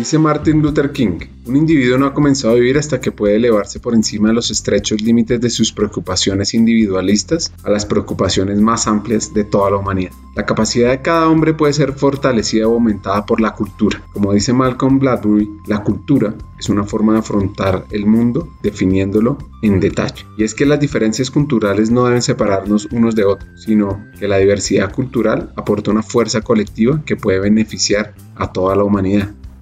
Dice Martin Luther King, un individuo no ha comenzado a vivir hasta que puede elevarse por encima de los estrechos límites de sus preocupaciones individualistas a las preocupaciones más amplias de toda la humanidad. La capacidad de cada hombre puede ser fortalecida o aumentada por la cultura. Como dice Malcolm Bladbury, la cultura es una forma de afrontar el mundo definiéndolo en detalle. Y es que las diferencias culturales no deben separarnos unos de otros, sino que la diversidad cultural aporta una fuerza colectiva que puede beneficiar a toda la humanidad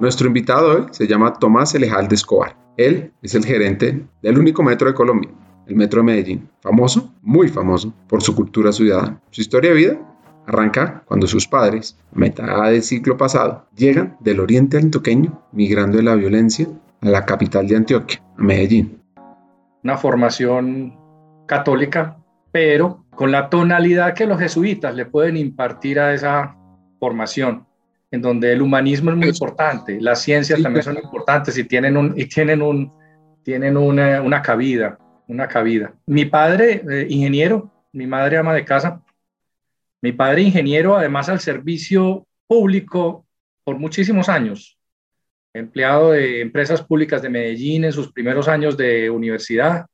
Nuestro invitado hoy se llama Tomás Elejalde Escobar. Él es el gerente del único metro de Colombia, el Metro de Medellín, famoso, muy famoso, por su cultura ciudadana. Su historia de vida arranca cuando sus padres, a mitad del siglo pasado, llegan del oriente antioqueño, migrando de la violencia a la capital de Antioquia, a Medellín. Una formación católica, pero con la tonalidad que los jesuitas le pueden impartir a esa formación en donde el humanismo es muy importante, las ciencias también son importantes y tienen, un, y tienen, un, tienen una, una cabida, una cabida. Mi padre, eh, ingeniero, mi madre ama de casa, mi padre ingeniero, además al servicio público por muchísimos años, empleado de empresas públicas de Medellín en sus primeros años de universidad,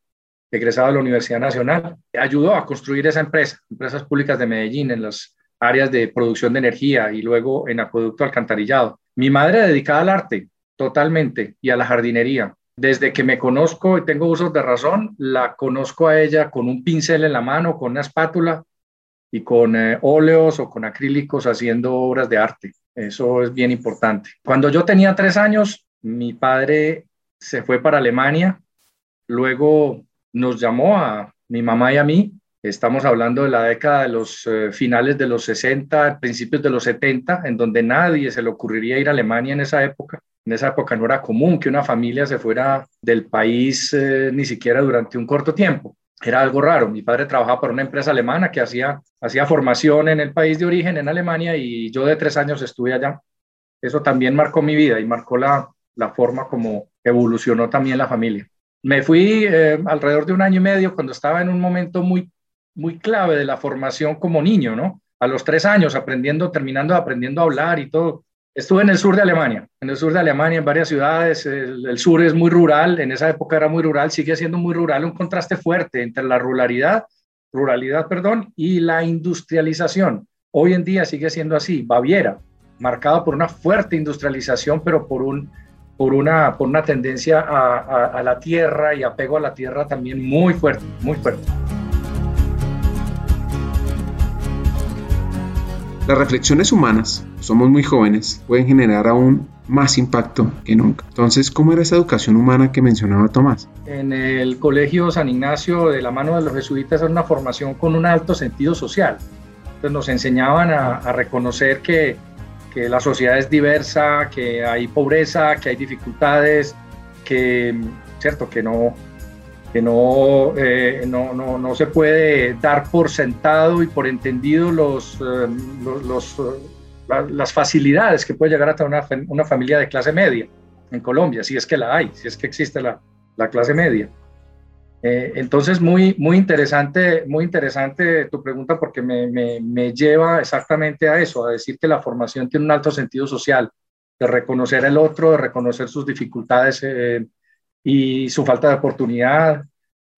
egresado de la Universidad Nacional, ayudó a construir esa empresa, empresas públicas de Medellín en las áreas de producción de energía y luego en acueducto alcantarillado. Mi madre dedicada al arte totalmente y a la jardinería. Desde que me conozco y tengo usos de razón, la conozco a ella con un pincel en la mano, con una espátula y con eh, óleos o con acrílicos haciendo obras de arte. Eso es bien importante. Cuando yo tenía tres años, mi padre se fue para Alemania, luego nos llamó a mi mamá y a mí Estamos hablando de la década de los eh, finales de los 60, principios de los 70, en donde nadie se le ocurriría ir a Alemania en esa época. En esa época no era común que una familia se fuera del país eh, ni siquiera durante un corto tiempo. Era algo raro. Mi padre trabajaba para una empresa alemana que hacía, hacía formación en el país de origen, en Alemania, y yo de tres años estuve allá. Eso también marcó mi vida y marcó la, la forma como evolucionó también la familia. Me fui eh, alrededor de un año y medio cuando estaba en un momento muy muy clave de la formación como niño, ¿no? A los tres años, aprendiendo, terminando aprendiendo a hablar y todo. Estuve en el sur de Alemania, en el sur de Alemania, en varias ciudades. El, sur es muy rural, en esa época era muy rural, sigue siendo muy rural, un contraste fuerte entre la ruralidad, ruralidad, perdón, y la industrialización. Hoy en día sigue siendo así. Baviera, marcada por una fuerte industrialización, pero por, un, por, una, por una tendencia a, a la tierra y apego a la tierra también muy fuerte, muy fuerte. Las reflexiones humanas, somos muy jóvenes, pueden generar aún más impacto que nunca. Entonces, ¿cómo era esa educación humana que mencionaba Tomás? En el Colegio San Ignacio, de la mano de los jesuitas, era una formación con un alto sentido social. Entonces nos enseñaban a, reconocer que, que la sociedad es diversa, que hay pobreza, que hay dificultades, que, cierto, que no, que eh, no, no, no, se puede dar por sentado y por entendido los, eh, los, eh, las facilidades que puede llegar a tener una, una, familia de clase media en Colombia, si es que la hay, si es que existe la, la clase media. entonces, muy, muy, interesante, muy interesante tu pregunta porque me, me, me, lleva exactamente a eso, a decir que la formación tiene un alto sentido social, de reconocer el otro, de reconocer sus dificultades y su falta de oportunidad,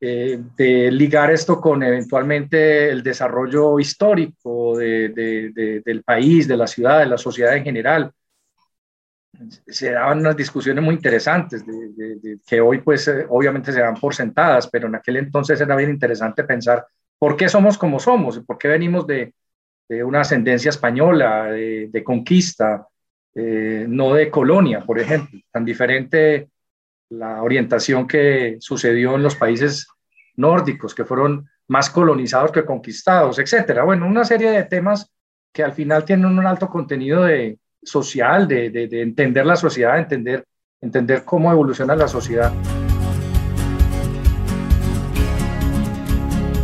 eh, de ligar esto con eventualmente el desarrollo histórico del país, de la ciudad, de la sociedad en general. Se daban unas discusiones muy interesantes que hoy pues eh, obviamente se dan por sentadas, pero en aquel entonces era bien interesante pensar por qué somos como somos, por qué venimos de, una ascendencia española, de, conquista, eh, no de colonia, por ejemplo, tan diferente la orientación que sucedió en los países nórdicos, que fueron más colonizados que conquistados, etcétera. Bueno, una serie de temas que al final tienen un alto contenido de, social, de, de, entender la sociedad, de entender, entender cómo evoluciona la sociedad.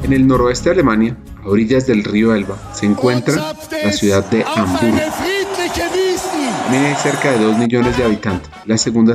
En el noroeste de Alemania, a orillas del río Elba, se encuentra la ciudad de Hamburgo. Tiene cerca de 2 millones de habitantes, la segunda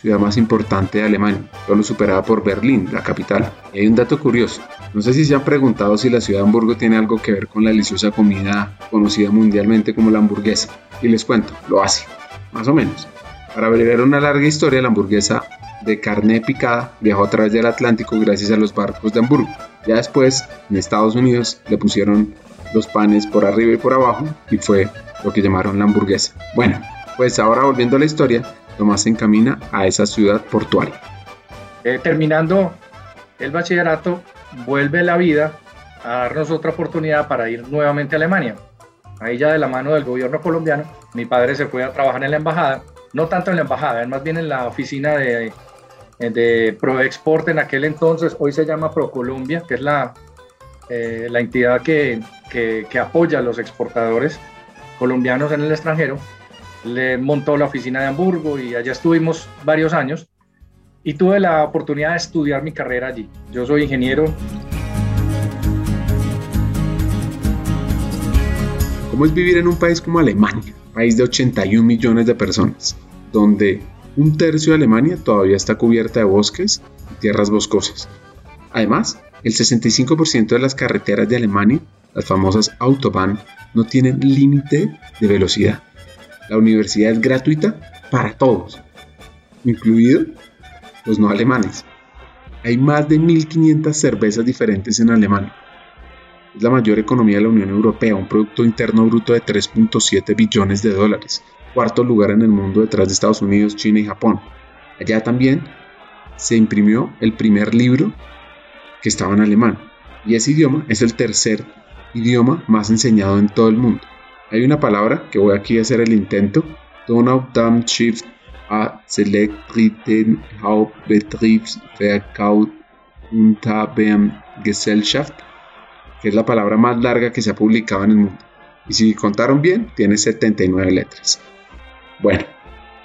ciudad más importante de Alemania, solo superada por Berlín, la capital. Y hay un dato curioso, no sé si se han preguntado si la ciudad de Hamburgo tiene algo que ver con la deliciosa comida conocida mundialmente como la hamburguesa. Y les cuento, lo hace, más o menos. Para abreviar una larga historia, la hamburguesa de carne picada viajó a través del Atlántico gracias a los barcos de Hamburgo. Ya después, en Estados Unidos, le pusieron los panes por arriba y por abajo y fue lo que llamaron la hamburguesa. Bueno, pues ahora volviendo a la historia, Tomás se encamina a esa ciudad portuaria. Eh, terminando el bachillerato, vuelve la vida a darnos otra oportunidad para ir nuevamente a Alemania. Ahí ya de la mano del gobierno colombiano, mi padre se fue a trabajar en la embajada, no tanto en la embajada, más bien en la oficina de, de ProExport en aquel entonces, hoy se llama ProColombia, que es la, eh, la entidad que, que, que apoya a los exportadores colombianos en el extranjero. Le montó la oficina de Hamburgo y allá estuvimos varios años y tuve la oportunidad de estudiar mi carrera allí. Yo soy ingeniero. ¿Cómo es vivir en un país como Alemania, país de 81 millones de personas, donde un tercio de Alemania todavía está cubierta de bosques y tierras boscosas? Además, el 65% de las carreteras de Alemania, las famosas Autobahn, no tienen límite de velocidad. La universidad es gratuita para todos, incluido los no alemanes. Hay más de 1.500 cervezas diferentes en Alemania. Es la mayor economía de la Unión Europea, un Producto Interno Bruto de 3.7 billones de dólares, cuarto lugar en el mundo detrás de Estados Unidos, China y Japón. Allá también se imprimió el primer libro que estaba en alemán, y ese idioma es el tercer idioma más enseñado en todo el mundo. Hay una palabra que voy aquí a hacer el intento, Donaudampfschiff a Celebriten Gesellschaft, que es la palabra más larga que se ha publicado en el mundo. Y si contaron bien, tiene 79 letras. Bueno,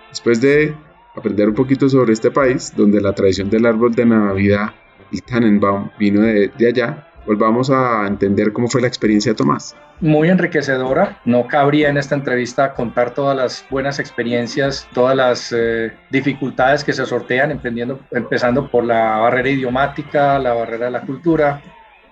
después de aprender un poquito sobre este país, donde la tradición del árbol de Navidad, el Tannenbaum, vino de allá, volvamos a entender cómo fue la experiencia de Tomás. Muy enriquecedora. No cabría en esta entrevista contar todas las buenas experiencias, todas las eh, dificultades que se sortean, empezando por la barrera idiomática, la barrera de la cultura,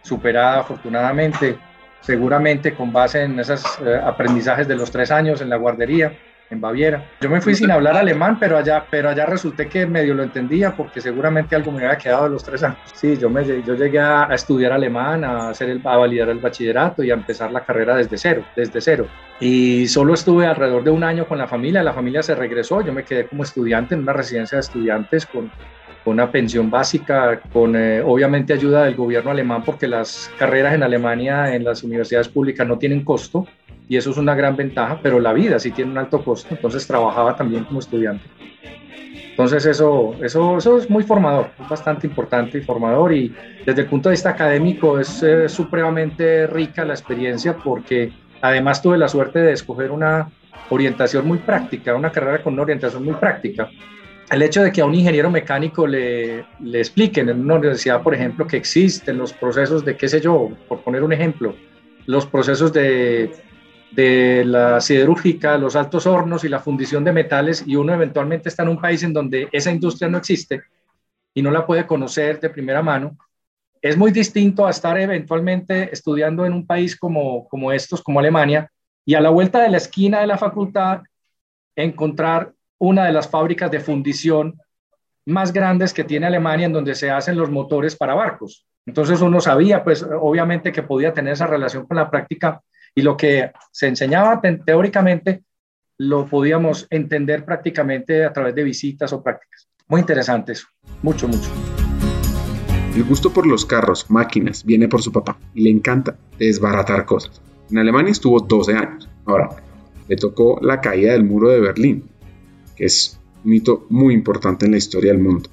superada afortunadamente, seguramente con base en esos eh, aprendizajes de los tres años en la guardería en Baviera. Yo me fui sin hablar alemán, pero allá, pero allá resulté que medio lo entendía porque seguramente algo me había quedado de los tres años. Sí, yo, me, yo llegué a, estudiar alemán, a, hacer el, a validar el bachillerato y a empezar la carrera desde cero, desde cero. Y solo estuve alrededor de un año con la familia, la familia se regresó, yo me quedé como estudiante en una residencia de estudiantes con, con una pensión básica, con eh, obviamente ayuda del gobierno alemán porque las carreras en Alemania en las universidades públicas no tienen costo y eso es una gran ventaja, pero la vida sí tiene un alto costo, entonces trabajaba también como estudiante. Entonces eso, eso, eso es muy formador, es bastante importante y formador y desde el punto de vista académico es eh, supremamente rica la experiencia porque además tuve la suerte de escoger una orientación muy práctica, una carrera con una orientación muy práctica. El hecho de que a un ingeniero mecánico le, le expliquen en una universidad, por ejemplo, que existen los procesos de, qué sé yo, por poner un ejemplo, los procesos de de la siderúrgica, los altos hornos y la fundición de metales y uno eventualmente está en un país en donde esa industria no existe y no la puede conocer de primera mano, es muy distinto a estar eventualmente estudiando en un país como, como estos, como Alemania, y a la vuelta de la esquina de la facultad encontrar una de las fábricas de fundición más grandes que tiene Alemania en donde se hacen los motores para barcos. Entonces uno sabía, pues obviamente que podía tener esa relación con la práctica y lo que se enseñaba teóricamente lo podíamos entender prácticamente a través de visitas o prácticas. Muy interesante eso, mucho, mucho. El gusto por los carros, máquinas, viene por su papá y le encanta desbaratar cosas. En Alemania estuvo 12 años. Ahora, le tocó la caída del muro de Berlín, que es un hito muy importante en la historia del mundo.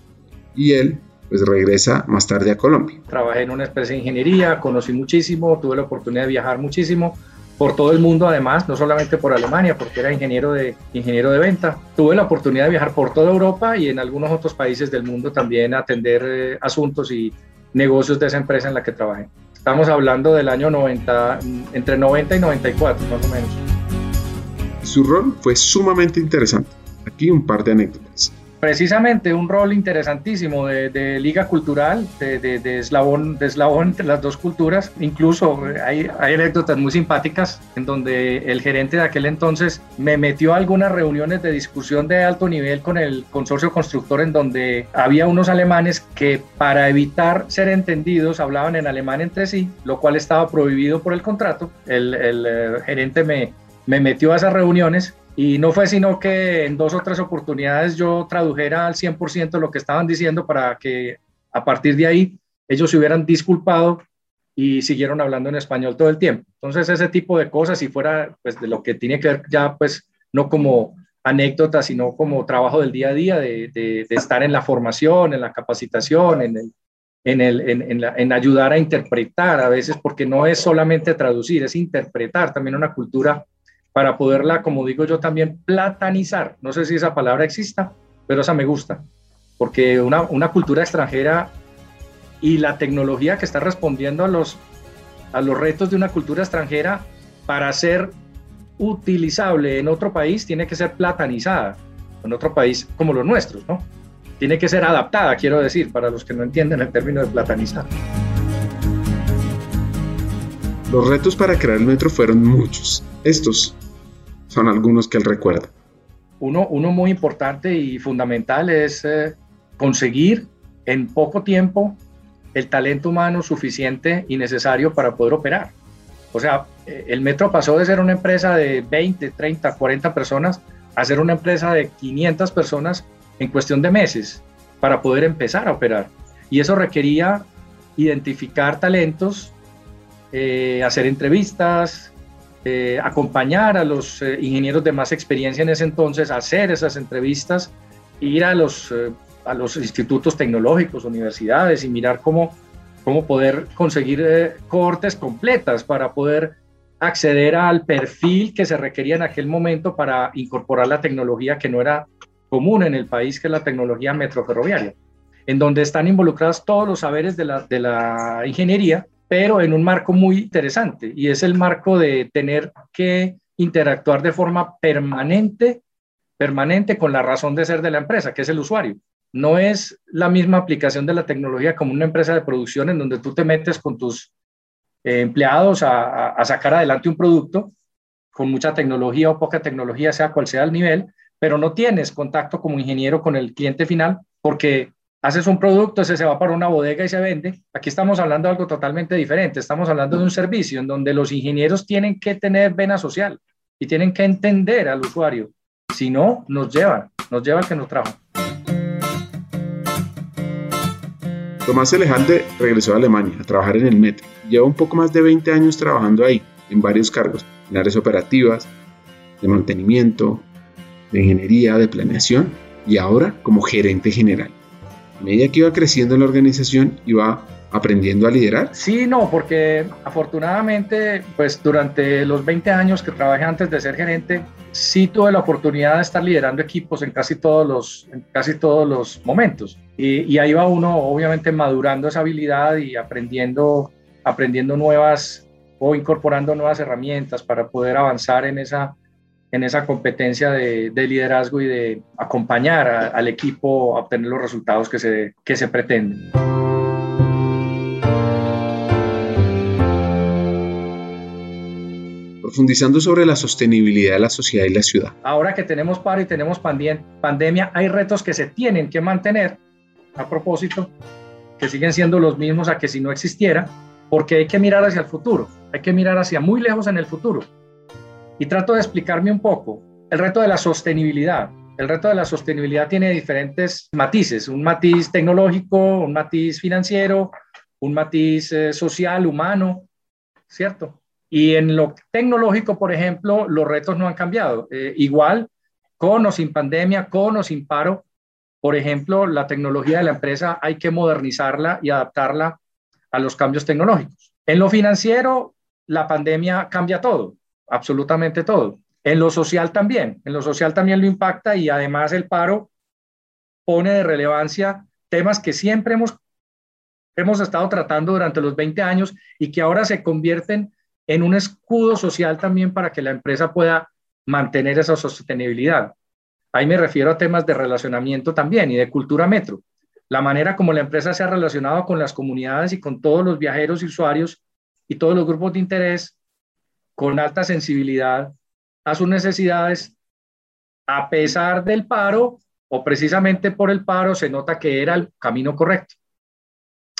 Y él pues regresa más tarde a Colombia. Trabajé en una empresa de ingeniería, conocí muchísimo, tuve la oportunidad de viajar muchísimo por todo el mundo además, no solamente por Alemania, porque era ingeniero de, ingeniero de venta. Tuve la oportunidad de viajar por toda Europa y en algunos otros países del mundo también atender eh, asuntos y negocios de esa empresa en la que trabajé. Estamos hablando del año 90, entre 90 y 94 más o menos. Su rol fue sumamente interesante. Aquí un par de anécdotas precisamente un rol interesantísimo de, liga cultural, de, eslabón, de eslabón entre las dos culturas. Incluso hay, hay, anécdotas muy simpáticas en donde el gerente de aquel entonces me metió a algunas reuniones de discusión de alto nivel con el consorcio constructor en donde había unos alemanes que para evitar ser entendidos hablaban en alemán entre sí, lo cual estaba prohibido por el contrato. El, el eh, gerente me, me metió a esas reuniones y no fue sino que en dos o tres oportunidades yo tradujera al 100% lo que estaban diciendo para que a partir de ahí ellos se hubieran disculpado y siguieron hablando en español todo el tiempo. Entonces ese tipo de cosas, si fuera pues de lo que tiene que ver ya pues no como anécdota, sino como trabajo del día a día, de, estar en la formación, en la capacitación, en, el, en, el, en, ayudar a interpretar a veces, porque no es solamente traducir, es interpretar también una cultura para poderla, como digo yo también, platanizar. No sé si esa palabra exista, pero esa me gusta, porque una, una cultura extranjera y la tecnología que está respondiendo a los, a los retos de una cultura extranjera para ser utilizable en otro país tiene que ser platanizada, en otro país como los nuestros, ¿no? Tiene que ser adaptada, quiero decir, para los que no entienden el término de platanizar. Los retos para crear el metro fueron muchos. Estos son algunos que él recuerda. Uno, uno muy importante y fundamental es eh, conseguir en poco tiempo el talento humano suficiente y necesario para poder operar. O sea, eh, el metro pasó de ser una empresa de 20, 30, 40 personas a ser una empresa de 500 personas en cuestión de meses para poder empezar a operar. Y eso requería identificar talentos, eh, hacer entrevistas, eh, acompañar a los eh, ingenieros de más experiencia en ese entonces, hacer esas entrevistas, ir a los, eh, a los institutos tecnológicos, universidades y mirar cómo, cómo poder conseguir cortes completas para poder acceder al perfil que se requería en aquel momento para incorporar la tecnología que no era común en el país, que es la tecnología metroferroviaria, en donde están involucrados todos los saberes de la, de la ingeniería pero en un marco muy interesante y es el marco de tener que interactuar de forma permanente, permanente con la razón de ser de la empresa, que es el usuario. No es la misma aplicación de la tecnología como una empresa de producción en donde tú te metes con tus eh, empleados a, a sacar adelante un producto con mucha tecnología o poca tecnología, sea cual sea el nivel, pero no tienes contacto como ingeniero con el cliente final porque haces un producto, ese se va para una bodega y se vende. Aquí estamos hablando de algo totalmente diferente. Estamos hablando de un servicio en donde los ingenieros tienen que tener vena social y tienen que entender al usuario. Si no, nos llevan, nos lleva que nos trajo. Tomás Elejalde regresó a Alemania a trabajar en el metro. Lleva un poco más de 20 años trabajando ahí, en varios cargos, en áreas operativas, de mantenimiento, de ingeniería, de planeación y ahora como gerente general. A medida que iba creciendo en la organización, iba aprendiendo a liderar? Sí, no, porque afortunadamente, pues durante los 20 años que trabajé antes de ser gerente, sí tuve la oportunidad de estar liderando equipos en casi todos los, casi todos los momentos. Y, y ahí va uno, obviamente, madurando esa habilidad y aprendiendo, aprendiendo nuevas o incorporando nuevas herramientas para poder avanzar en esa en esa competencia de, liderazgo y de acompañar al equipo a obtener los resultados que se, que se pretenden. Profundizando sobre la sostenibilidad de la sociedad y la ciudad. Ahora que tenemos paro y tenemos pandemia, hay retos que se tienen que mantener, a propósito, que siguen siendo los mismos a que si no existiera, porque hay que mirar hacia el futuro, hay que mirar hacia muy lejos en el futuro y trato de explicarme un poco el reto de la sostenibilidad. El reto de la sostenibilidad tiene diferentes matices, un matiz tecnológico, un matiz financiero, un matiz eh, social, humano, ¿cierto? Y en lo tecnológico, por ejemplo, los retos no han cambiado. Eh, igual, con o sin pandemia, con o sin paro, por ejemplo, la tecnología de la empresa hay que modernizarla y adaptarla a los cambios tecnológicos. En lo financiero, la pandemia cambia todo, absolutamente todo. En lo social también, en lo social también lo impacta y además el paro pone de relevancia temas que siempre hemos, hemos estado tratando durante los 20 años y que ahora se convierten en un escudo social también para que la empresa pueda mantener esa sostenibilidad. Ahí me refiero a temas de relacionamiento también y de cultura metro. La manera como la empresa se ha relacionado con las comunidades y con todos los viajeros y usuarios y todos los grupos de interés con alta sensibilidad a sus necesidades, a pesar del paro o precisamente por el paro, se nota que era el camino correcto.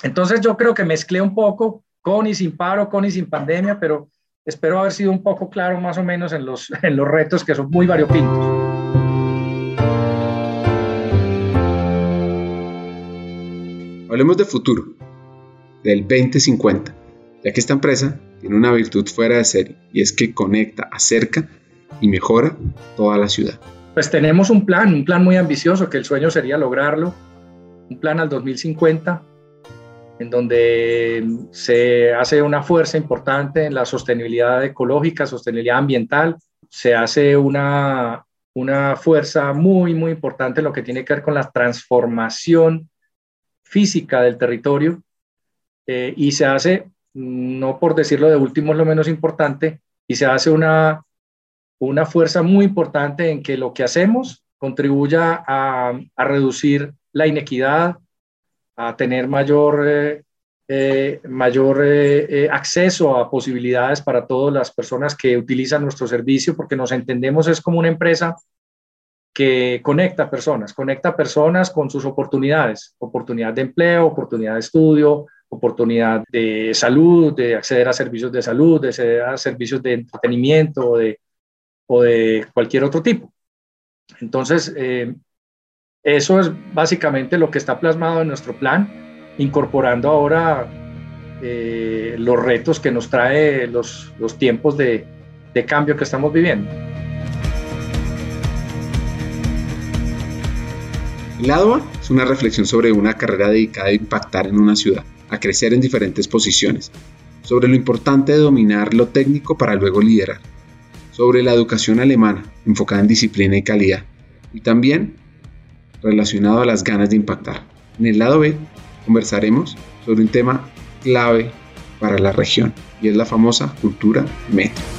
Entonces yo creo que mezclé un poco con y sin paro, con y sin pandemia, pero espero haber sido un poco claro más o menos en los, en los retos que son muy variopintos. Hablemos de futuro, del 2050, ya que esta empresa tiene una virtud fuera de serie y es que conecta, acerca y mejora toda la ciudad. Pues tenemos un plan, un plan muy ambicioso, que el sueño sería lograrlo, un plan al 2050, en donde se hace una fuerza importante en la sostenibilidad ecológica, sostenibilidad ambiental, se hace una, una fuerza muy, muy importante en lo que tiene que ver con la transformación física del territorio eh, y se hace, no por decirlo de último es lo menos importante, y se hace una una fuerza muy importante en que lo que hacemos contribuya a, reducir la inequidad, a tener mayor, eh, eh, mayor eh, acceso a posibilidades para todas las personas que utilizan nuestro servicio, porque nos entendemos es como una empresa que conecta personas, conecta personas con sus oportunidades, oportunidad de empleo, oportunidad de estudio, oportunidad de salud, de acceder a servicios de salud, de acceder a servicios de entretenimiento, de, o de cualquier otro tipo. Entonces, eh, eso es básicamente lo que está plasmado en nuestro plan, incorporando ahora eh, los retos que nos trae los, los tiempos de, de cambio que estamos viviendo. El lado A es una reflexión sobre una carrera dedicada a impactar en una ciudad, a crecer en diferentes posiciones, sobre lo importante de dominar lo técnico para luego liderar sobre la educación alemana, enfocada en disciplina y calidad, y también relacionado a las ganas de impactar. En el lado B conversaremos sobre un tema clave para la región y es la famosa cultura metro.